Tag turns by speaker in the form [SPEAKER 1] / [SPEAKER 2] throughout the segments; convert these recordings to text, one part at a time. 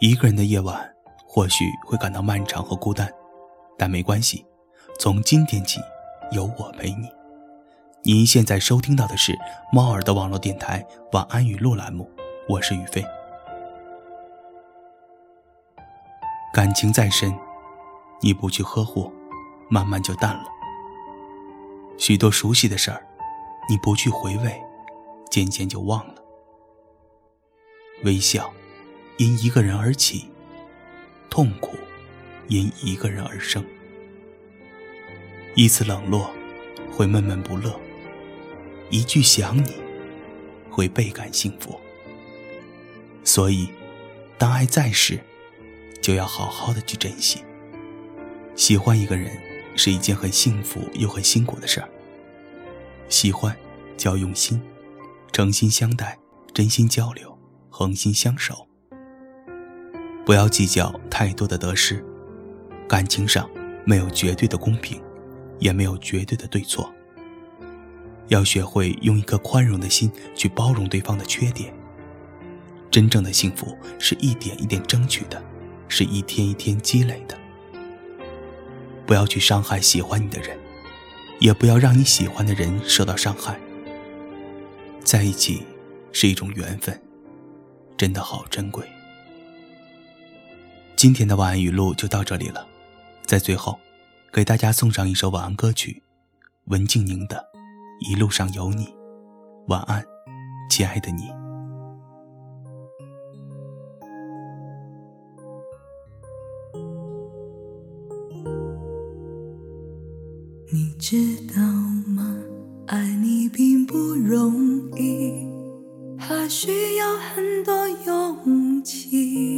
[SPEAKER 1] 一个人的夜晚或许会感到漫长和孤单，但没关系，从今天起，有我陪你。您现在收听到的是猫耳的网络电台晚安语录栏目，我是宇飞。感情再深，你不去呵护，慢慢就淡了；许多熟悉的事儿，你不去回味，渐渐就忘了。微笑。因一个人而起，痛苦因一个人而生。一次冷落会闷闷不乐，一句想你会倍感幸福。所以，当爱在时，就要好好的去珍惜。喜欢一个人是一件很幸福又很辛苦的事儿。喜欢就要用心，诚心相待，真心交流，恒心相守。不要计较太多的得失，感情上没有绝对的公平，也没有绝对的对错。要学会用一颗宽容的心去包容对方的缺点。真正的幸福是一点一点争取的，是一天一天积累的。不要去伤害喜欢你的人，也不要让你喜欢的人受到伤害。在一起是一种缘分，真的好珍贵。今天的晚安语录就到这里了，在最后，给大家送上一首晚安歌曲，文静宁的《一路上有你》，晚安，亲爱的你。
[SPEAKER 2] 你知道吗？爱你并不容易，还需要很多勇气。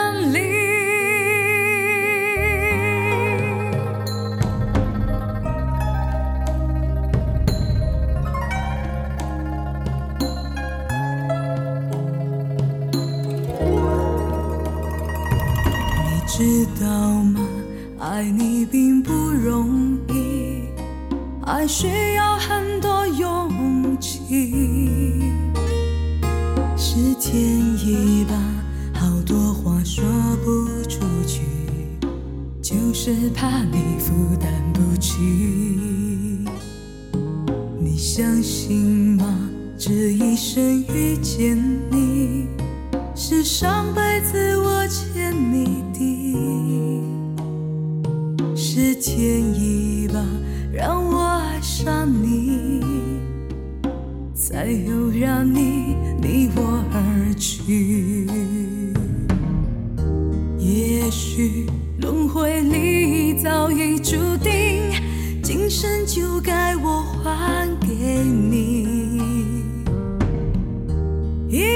[SPEAKER 2] 吗？爱你并不容易，爱需要很多勇气。是天意吧，好多话说不出去，就是怕你负担不起。你相信吗？这一生遇见你，是上辈子我欠你的。是天意吧，让我爱上你，才又让你离我而去。也许轮回里早已注定，今生就该我还